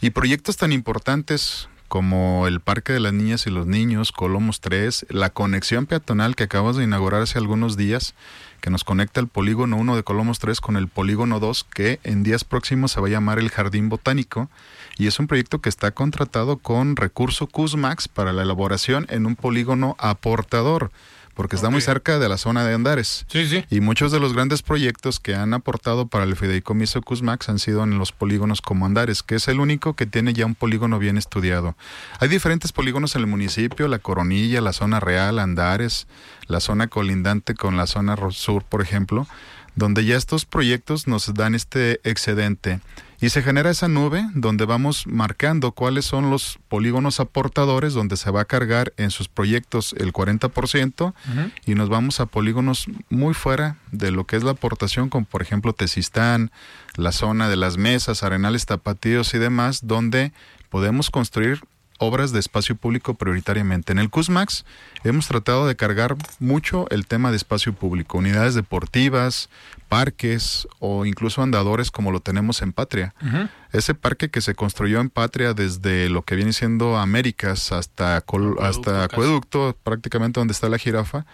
Y proyectos tan importantes como el Parque de las Niñas y los Niños, Colomos 3, la conexión peatonal que acabamos de inaugurar hace algunos días, que nos conecta el polígono 1 de Colomos 3 con el polígono 2, que en días próximos se va a llamar el Jardín Botánico, y es un proyecto que está contratado con recurso CUSMAX para la elaboración en un polígono aportador porque está muy cerca de la zona de Andares. Sí, sí. Y muchos de los grandes proyectos que han aportado para el fideicomiso Cusmax han sido en los polígonos como Andares, que es el único que tiene ya un polígono bien estudiado. Hay diferentes polígonos en el municipio, la Coronilla, la zona real, Andares, la zona colindante con la zona sur, por ejemplo, donde ya estos proyectos nos dan este excedente. Y se genera esa nube donde vamos marcando cuáles son los polígonos aportadores donde se va a cargar en sus proyectos el 40% y nos vamos a polígonos muy fuera de lo que es la aportación, como por ejemplo Tesistán, la zona de las mesas, arenales tapatíos y demás, donde podemos construir obras de espacio público prioritariamente. En el CUSMAX hemos tratado de cargar mucho el tema de espacio público, unidades deportivas, parques o incluso andadores como lo tenemos en Patria. Ese parque que se construyó en Patria desde lo que viene siendo Américas hasta, hasta Acueducto, prácticamente donde está la jirafa,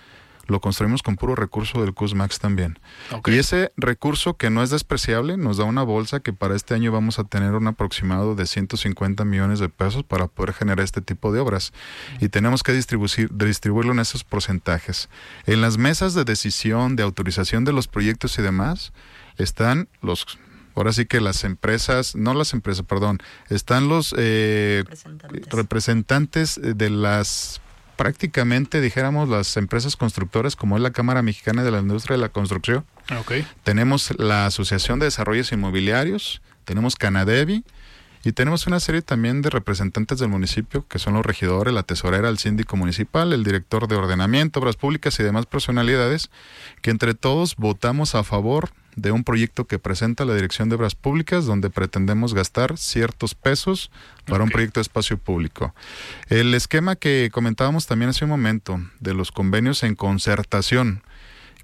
lo construimos con puro recurso del CUSMAX también. Y ese recurso que no es despreciable nos da una bolsa que para este año vamos a tener un aproximado de 150 millones de pesos para poder generar este tipo de obras. Y tenemos que distribuir, distribuirlo en esos porcentajes. En las mesas de decisión, de autorización de los proyectos y demás, están los ahora sí que las empresas, no las empresas, perdón, están los eh, representantes de las prácticamente, dijéramos, las empresas constructoras, como es la Cámara Mexicana de la Industria de la Construcción. Tenemos la Asociación de Desarrollos Inmobiliarios, tenemos Canadevi y tenemos una serie también de representantes del municipio, que son los regidores, la tesorera, el síndico municipal, el director de ordenamiento, obras públicas y demás personalidades, que entre todos votamos a favor de un proyecto que presenta la Dirección de Obras Públicas donde pretendemos gastar ciertos pesos para un proyecto de espacio público. El esquema que comentábamos también hace un momento de los convenios en concertación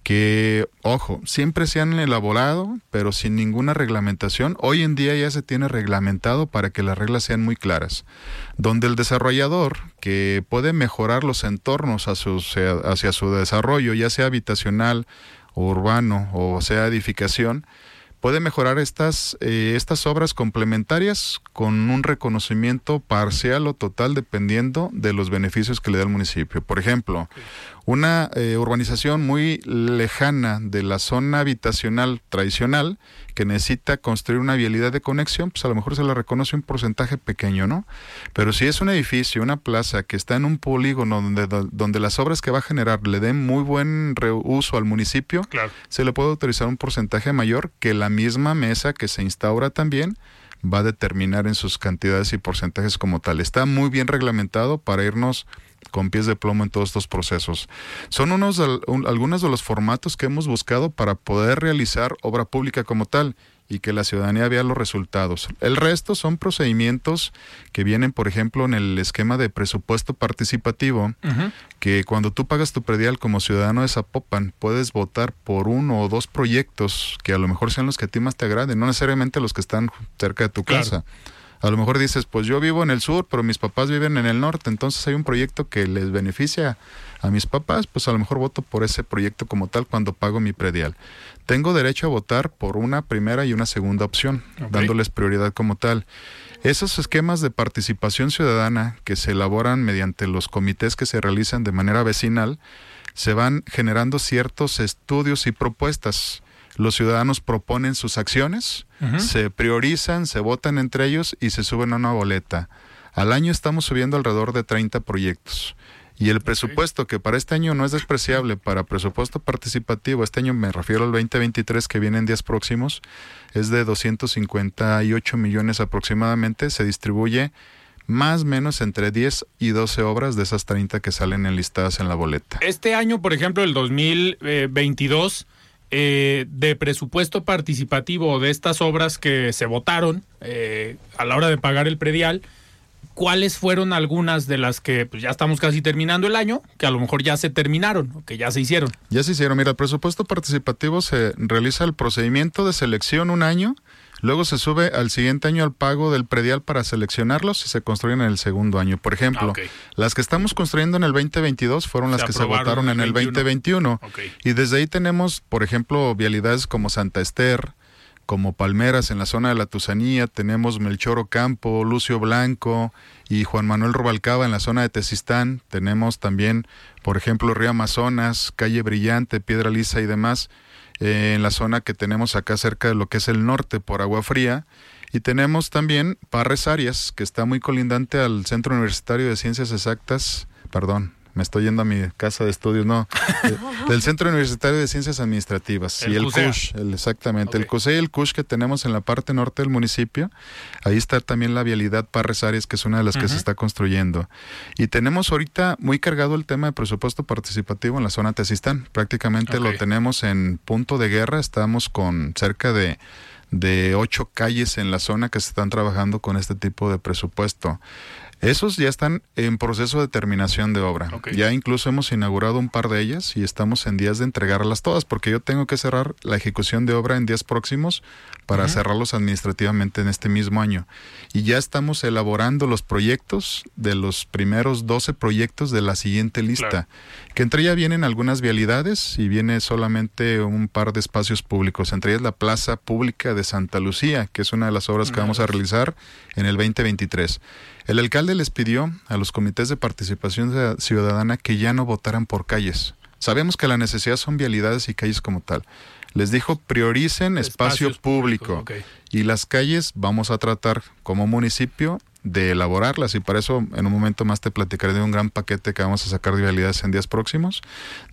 que, ojo, siempre se han elaborado, pero sin ninguna reglamentación. Hoy en día ya se tiene reglamentado para que las reglas sean muy claras, donde el desarrollador, que puede mejorar los entornos hacia su desarrollo, ya sea habitacional, urbano o sea edificación, puede mejorar estas, eh, estas obras complementarias con un reconocimiento parcial o total dependiendo de los beneficios que le da el municipio. Por ejemplo, una eh, urbanización muy lejana de la zona habitacional tradicional que necesita construir una vialidad de conexión, pues a lo mejor se le reconoce un porcentaje pequeño, ¿no? Pero si es un edificio, una plaza que está en un polígono donde, donde las obras que va a generar le den muy buen reuso al municipio, se le puede autorizar un porcentaje mayor que la misma mesa que se instaura también va a determinar en sus cantidades y porcentajes como tal. Está muy bien reglamentado para irnos con pies de plomo en todos estos procesos. Son unos algunos de los formatos que hemos buscado para poder realizar obra pública como tal y que la ciudadanía vea los resultados. El resto son procedimientos que vienen, por ejemplo, en el esquema de presupuesto participativo, que cuando tú pagas tu predial como ciudadano de Zapopan, puedes votar por uno o dos proyectos que a lo mejor sean los que a ti más te agraden, no necesariamente los que están cerca de tu casa. A lo mejor dices, pues yo vivo en el sur, pero mis papás viven en el norte, entonces hay un proyecto que les beneficia a mis papás, pues a lo mejor voto por ese proyecto como tal cuando pago mi predial. Tengo derecho a votar por una primera y una segunda opción, dándoles prioridad como tal. Esos esquemas de participación ciudadana que se elaboran mediante los comités que se realizan de manera vecinal, se van generando ciertos estudios y propuestas los ciudadanos proponen sus acciones, se priorizan, se votan entre ellos y se suben a una boleta. Al año estamos subiendo alrededor de 30 proyectos. Y el presupuesto, que para este año no es despreciable, para presupuesto participativo, este año me refiero al 2023 que viene en días próximos, es de 258 millones aproximadamente, se distribuye más o menos entre 10 y 12 obras de esas 30 que salen enlistadas en la boleta. Este año, por ejemplo, el 2022 eh, de presupuesto participativo de estas obras que se votaron eh, a la hora de pagar el predial, ¿cuáles fueron algunas de las que pues, ya estamos casi terminando el año, que a lo mejor ya se terminaron o que ya se hicieron? Ya se hicieron. Mira, el presupuesto participativo se realiza el procedimiento de selección un año Luego se sube al siguiente año al pago del predial para seleccionarlos y se construyen en el segundo año. Por ejemplo, ah, las que estamos construyendo en el 2022 fueron las que se votaron en el 2021. Y desde ahí tenemos, por ejemplo, vialidades como Santa Esther, como Palmeras en la zona de la Tusanía, tenemos Melchor Ocampo, Lucio Blanco y Juan Manuel Robalcaba en la zona de Tezistán, tenemos también, por ejemplo, Río Amazonas, Calle Brillante, Piedra Lisa y demás en la zona que tenemos acá cerca de lo que es el norte por agua fría. Y tenemos también Parres Arias, que está muy colindante al Centro Universitario de Ciencias Exactas, perdón, me estoy yendo a mi casa de estudios, no, (laughs) del Centro Universitario de Ciencias Administrativas y el CUSH, exactamente, el CUSE y el CUSH que tenemos en la parte norte del municipio, ahí está también la vialidad Parres Arias, que es una de las que se está construyendo. Y tenemos ahorita muy cargado el tema de presupuesto participativo en la zona Tezistán, prácticamente lo tenemos en punto de guerra, estamos con cerca de de ocho calles en la zona que se están trabajando con este tipo de presupuesto. Esos ya están en proceso de terminación de obra. Ya incluso hemos inaugurado un par de ellas y estamos en días de entregarlas todas, porque yo tengo que cerrar la ejecución de obra en días próximos para cerrarlos administrativamente en este mismo año. Y ya estamos elaborando los proyectos de los primeros 12 proyectos de la siguiente lista, que entre ellas vienen algunas vialidades y viene solamente un par de espacios públicos, entre ellas la Plaza Pública de Santa Lucía, que es una de las obras que vamos a realizar en el 2023. El alcalde les pidió a los comités de participación ciudadana que ya no votaran por calles. Sabemos que la necesidad son vialidades y calles como tal. Les dijo prioricen espacio público y las calles vamos a tratar como municipio de elaborarlas y para eso en un momento más te platicaré de un gran paquete que vamos a sacar de vialidades en días próximos,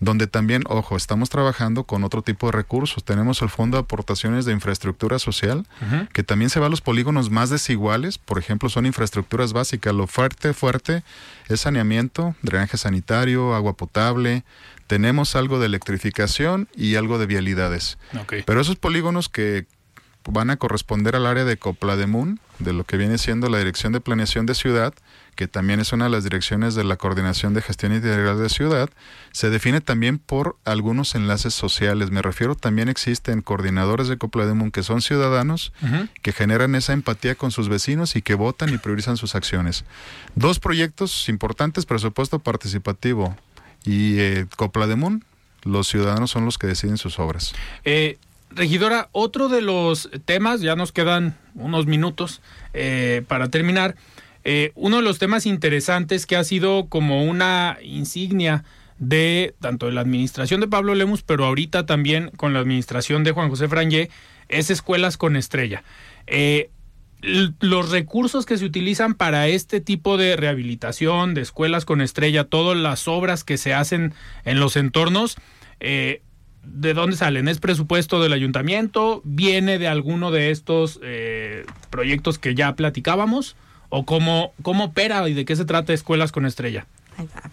donde también, ojo, estamos trabajando con otro tipo de recursos. Tenemos el Fondo de Aportaciones de Infraestructura Social, que también se va a los polígonos más desiguales, por ejemplo, son infraestructuras básicas, lo fuerte, fuerte es saneamiento, drenaje sanitario, agua potable, tenemos algo de electrificación y algo de vialidades. Pero esos polígonos que van a corresponder al área de Coplademun, de lo que viene siendo la Dirección de Planeación de Ciudad, que también es una de las direcciones de la Coordinación de Gestión Integral de Ciudad, se define también por algunos enlaces sociales. Me refiero también existen coordinadores de Coplademon que son ciudadanos, que generan esa empatía con sus vecinos y que votan y priorizan sus acciones. Dos proyectos importantes, presupuesto participativo y eh, Coplademon, los ciudadanos son los que deciden sus obras. Eh, regidora, otro de los temas, ya nos quedan unos minutos eh, para terminar, eh, uno de los temas interesantes que ha sido como una insignia de tanto de la administración de Pablo Lemus, pero ahorita también con la administración de Juan José Frangé, es escuelas con estrella. Eh, los recursos que se utilizan para este tipo de rehabilitación, de escuelas con estrella, todas las obras que se hacen en los entornos, eh, ¿de dónde salen? ¿Es presupuesto del ayuntamiento? ¿Viene de alguno de estos proyectos que ya platicábamos? o cómo, cómo opera y de qué se trata Escuelas con Estrella?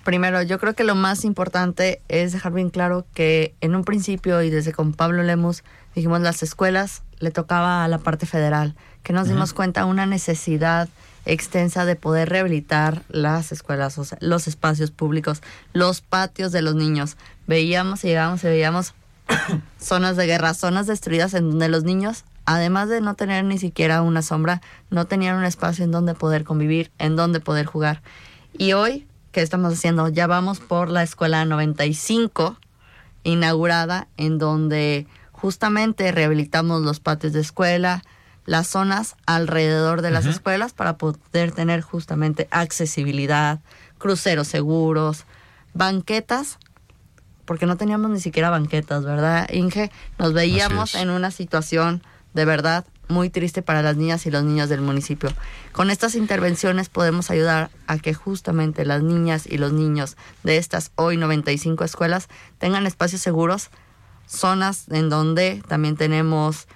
Primero, yo creo que lo más importante es dejar bien claro que en un principio y desde con Pablo Lemus dijimos las escuelas le tocaba a la parte federal, que nos dimos cuenta una necesidad extensa de poder rehabilitar las escuelas, o sea, los espacios públicos, los patios de los niños. Veíamos y llegábamos y veíamos (coughs) zonas de guerra, zonas destruidas en donde los niños además de no tener ni siquiera una sombra, no tenían un espacio en donde poder convivir, en donde poder jugar. Y hoy, ¿qué estamos haciendo? Ya vamos por la escuela 95, inaugurada, en donde justamente rehabilitamos los patios de escuela, las zonas alrededor de las escuelas para poder tener justamente accesibilidad, cruceros seguros, banquetas, porque no teníamos ni siquiera banquetas, ¿verdad, Inge? Nos veíamos en una situación de verdad muy triste para las niñas y los niños del municipio. Con estas intervenciones podemos ayudar a que justamente las niñas y los niños de estas hoy 95 escuelas tengan espacios seguros, zonas en donde también tenemos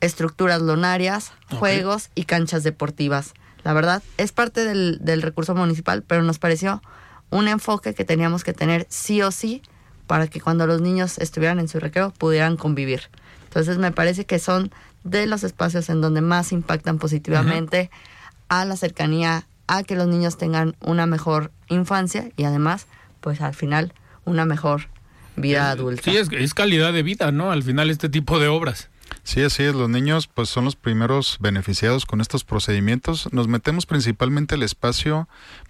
estructuras lonarias, juegos y canchas deportivas. La verdad, es parte del, del recurso municipal, pero nos pareció un enfoque que teníamos que tener sí o sí para que cuando los niños estuvieran en su recreo pudieran convivir. Entonces me parece que son de los espacios en donde más impactan positivamente a la cercanía, a que los niños tengan una mejor infancia y además, pues al final, una mejor vida adulta. Sí, es, es calidad de vida, ¿no? Al final este tipo de obras. Sí, así es. Los niños pues son los primeros beneficiados con estos procedimientos. Nos metemos principalmente al espacio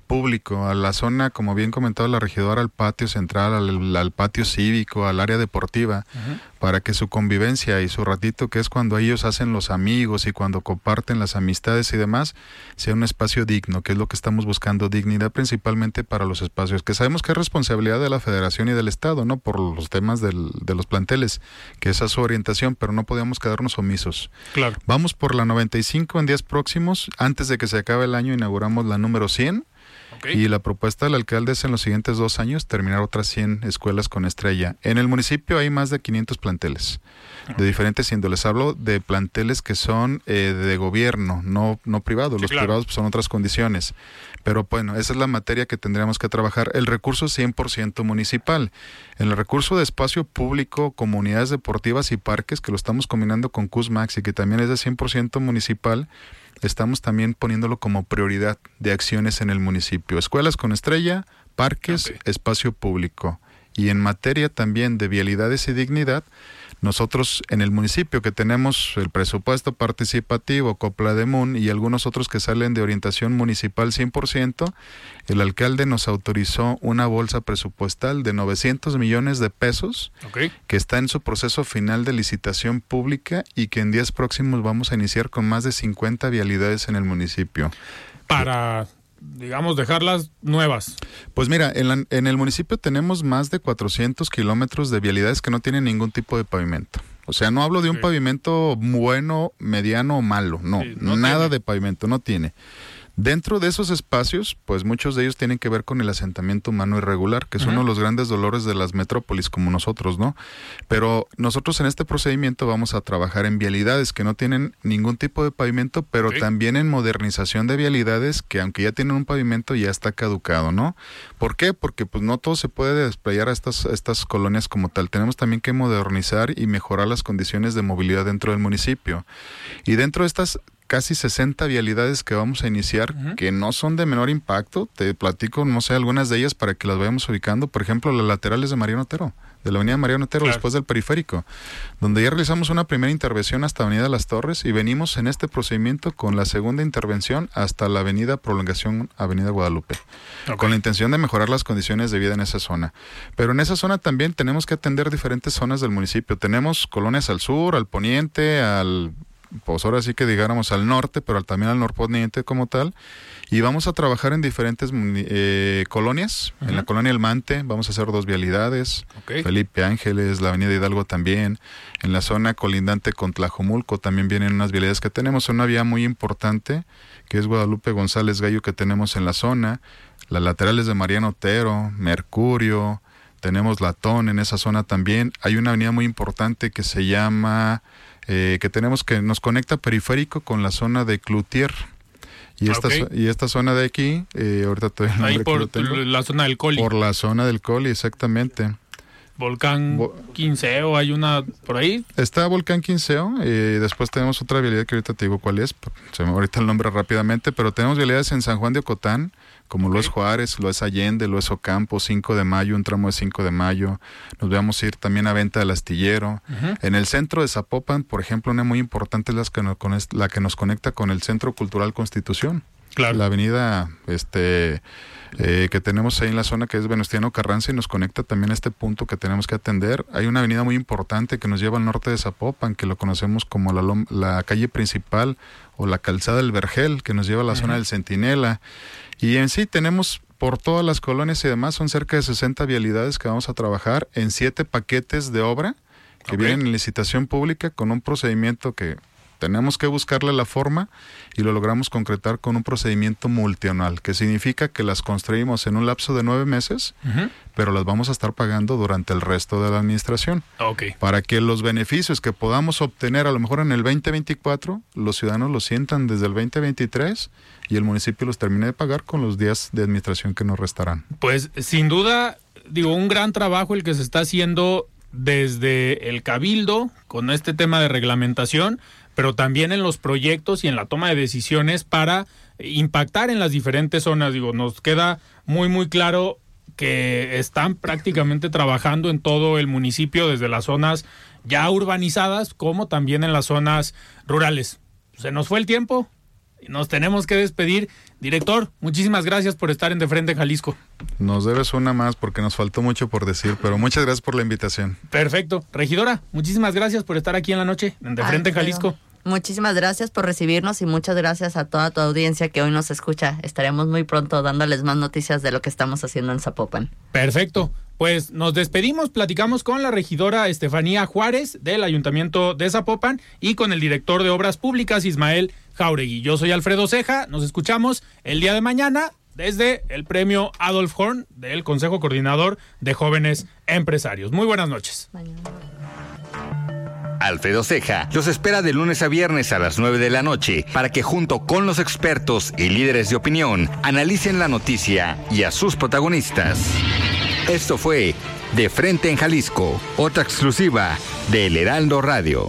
público, a la zona, como bien comentaba la regidora, al patio central, al, patio cívico, al área deportiva, para que su convivencia y su ratito, que es cuando ellos hacen los amigos y cuando comparten las amistades y demás, sea un espacio digno, que es lo que estamos buscando, dignidad principalmente para los espacios, que sabemos que es responsabilidad de la federación y del Estado, ¿no? Por los temas del, de los planteles, que esa es su orientación, pero no podemos quedarnos omisos. Claro. Vamos por la 95 en días próximos, antes de que se acabe el año inauguramos la número 100 y la propuesta del alcalde es en los siguientes dos años terminar otras 100 escuelas con estrella. En el municipio hay más de 500 planteles de diferentes índoles. Hablo de planteles que son eh, de gobierno, no, no privados. Los privados pues, son otras condiciones. Pero bueno, esa es la materia que tendríamos que trabajar. El recurso es 100% municipal. En el recurso de espacio público, comunidades deportivas y parques, que lo estamos combinando con CUSMAX y que también es de 100% municipal, estamos también poniéndolo como prioridad de acciones en el municipio. Escuelas con estrella, parques, espacio público. Y en materia también de vialidades y dignidad, nosotros en el municipio que tenemos el presupuesto participativo, Copla de Mun y algunos otros que salen de orientación municipal 100%, el alcalde nos autorizó una bolsa presupuestal de 900 millones de pesos que está en su proceso final de licitación pública y que en días próximos vamos a iniciar con más de 50 vialidades en el municipio. Para digamos, dejarlas nuevas? Pues mira, en, en el municipio tenemos más de 400 kilómetros de vialidades que no tienen ningún tipo de pavimento. O sea, no hablo de un pavimento bueno, mediano o malo, no, nada de pavimento, no tiene. Dentro de esos espacios, pues muchos de ellos tienen que ver con el asentamiento humano irregular, que es uno de los grandes dolores de las metrópolis como nosotros, ¿no? Pero nosotros en este procedimiento vamos a trabajar en vialidades que no tienen ningún tipo de pavimento, pero también en modernización de vialidades que aunque ya tienen un pavimento ya está caducado, ¿no? ¿Por qué? Porque pues no todo se puede desplayar a estas, estas colonias como tal. Tenemos también que modernizar y mejorar las condiciones de movilidad dentro del municipio. Y dentro de estas casi 60 vialidades que vamos a iniciar que no son de menor impacto. Te platico, no sé, algunas de ellas para que las vayamos ubicando. Por ejemplo, las laterales de Mariano Otero, de la avenida Mariano Otero después del periférico, donde ya realizamos una primera intervención hasta Avenida Las Torres y venimos en este procedimiento con la segunda intervención hasta la avenida Prolongación Avenida Guadalupe, con la intención de mejorar las condiciones de vida en esa zona. Pero en esa zona también tenemos que atender diferentes zonas del municipio. Tenemos colonias al sur, al poniente, al pues ahora sí que digáramos al norte, pero también al norponiente como tal. Y vamos a trabajar en diferentes eh, colonias. En la colonia El Mante vamos a hacer dos vialidades. Felipe Ángeles, la avenida Hidalgo también. En la zona colindante con Tlajomulco también vienen unas vialidades que tenemos. Una vía muy importante que es Guadalupe González Gallo que tenemos en la zona. Las laterales de Mariano Otero, Mercurio. Tenemos Latón en esa zona también. Hay una avenida muy importante que se llama eh, que tenemos que nos conecta periférico con la zona de Cloutier. Y esta, y esta zona de aquí, eh, ahorita te Ahí por la zona del Coli. Por la zona del Coli, exactamente. Volcán Quinceo, hay una por ahí. Está Volcán Quinceo, y eh, después tenemos otra vialidad que ahorita te digo cuál es, se me ahorita el nombre rápidamente, pero tenemos vialidades en San Juan de Ocotán, como lo es Juárez, lo es Allende, lo es Ocampo, 5 de mayo, un tramo de 5 de mayo. Nos vamos a ir también a Venta del Astillero. En el centro de Zapopan, por ejemplo, una muy importante es la que nos, la que nos conecta con el Centro Cultural Constitución. Claro. La avenida este, eh, que tenemos ahí en la zona que es Venustiano Carranza y nos conecta también a este punto que tenemos que atender. Hay una avenida muy importante que nos lleva al norte de Zapopan, que lo conocemos como la, la calle principal o la calzada del Vergel, que nos lleva a la zona del Centinela. Y en sí tenemos por todas las colonias y demás, son cerca de 60 vialidades que vamos a trabajar en siete paquetes de obra que vienen en licitación pública con un procedimiento que tenemos que buscarle la forma y lo logramos concretar con un procedimiento multianual, que significa que las construimos en un lapso de nueve meses, pero las vamos a estar pagando durante el resto de la administración. Para que los beneficios que podamos obtener a lo mejor en el 2024, los ciudadanos los sientan desde el 2023 y el municipio los termine de pagar con los días de administración que nos restarán. Pues sin duda, digo, un gran trabajo el que se está haciendo desde el cabildo con este tema de reglamentación, pero también en los proyectos y en la toma de decisiones para impactar en las diferentes zonas. Digo, nos queda muy, muy claro que están prácticamente trabajando en todo el municipio, desde las zonas ya urbanizadas como también en las zonas rurales. Se nos fue el tiempo, nos tenemos que despedir. Director, muchísimas gracias por estar en De Frente Jalisco. Nos debes una más porque nos faltó mucho por decir, pero muchas gracias por la invitación. Perfecto. Regidora, muchísimas gracias por estar aquí en la noche en De Frente Jalisco. Muchísimas gracias por recibirnos y muchas gracias a toda tu audiencia que hoy nos escucha. Estaremos muy pronto dándoles más noticias de lo que estamos haciendo en Zapopan. Perfecto. Pues nos despedimos, platicamos con la regidora Estefanía Juárez del Ayuntamiento de Zapopan y con el director de Obras Públicas Ismael Jauregui. Yo soy Alfredo Ceja, nos escuchamos el día de mañana desde el premio Adolf Horn del Consejo Coordinador de Jóvenes Empresarios. Muy buenas noches. Alfredo Ceja los espera de lunes a viernes a las 9 de la noche para que junto con los expertos y líderes de opinión analicen la noticia y a sus protagonistas. Esto fue De Frente en Jalisco, otra exclusiva de El Heraldo Radio.